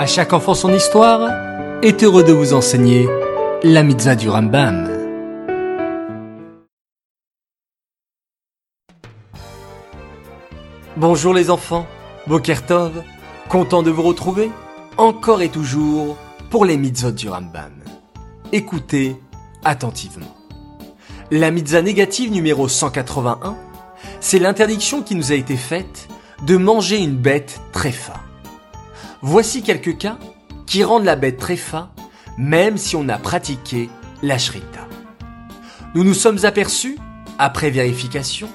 À chaque enfant son histoire est heureux de vous enseigner la mitzvah du Rambam. Bonjour les enfants, Bokertov, content de vous retrouver encore et toujours pour les mitzvot du Rambam. Écoutez attentivement. La mitzvah négative numéro 181, c'est l'interdiction qui nous a été faite de manger une bête tréfa. Voici quelques cas qui rendent la bête tréfa même si on a pratiqué la shrita. Nous nous sommes aperçus, après vérification,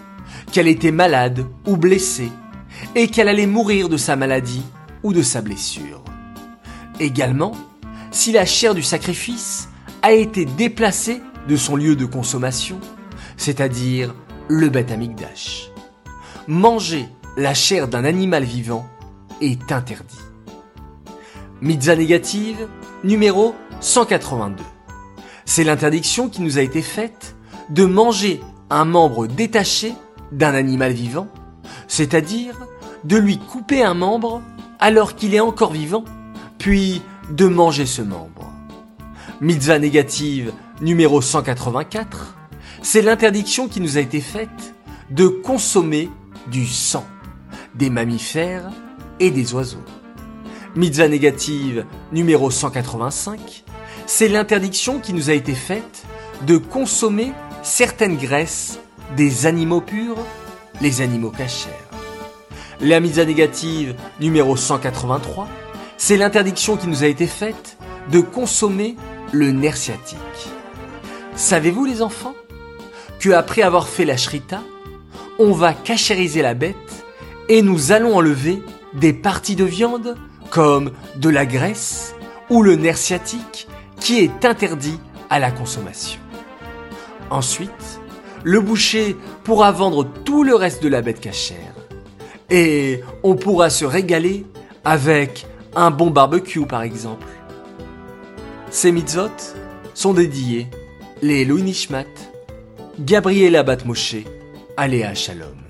qu'elle était malade ou blessée et qu'elle allait mourir de sa maladie ou de sa blessure. Également, si la chair du sacrifice a été déplacée de son lieu de consommation, c'est-à-dire le Beth Amikdash. Manger la chair d'un animal vivant est interdit. Mitzvah négative numéro 182. C'est l'interdiction qui nous a été faite de manger un membre détaché d'un animal vivant, c'est-à-dire de lui couper un membre alors qu'il est encore vivant, puis de manger ce membre. Mitzvah négative numéro 184, c'est l'interdiction qui nous a été faite de consommer du sang des mammifères et des oiseaux. Mitzvah négative numéro 185, c'est l'interdiction qui nous a été faite de consommer certaines graisses des animaux purs, les animaux cachers. La mitzvah négative numéro 183, c'est l'interdiction qui nous a été faite de consommer le nerf sciatique. Savez-vous les enfants que après avoir fait la shrita, on va cachériser la bête et nous allons enlever des parties de viande comme de la graisse ou le nerf sciatique qui est interdit à la consommation. Ensuite, le boucher pourra vendre tout le reste de la bête cachère et on pourra se régaler avec un bon barbecue par exemple. Ces mitzvot sont dédiés les Louis Nishmat, Gabriela Batmoshe, Aléa Shalom.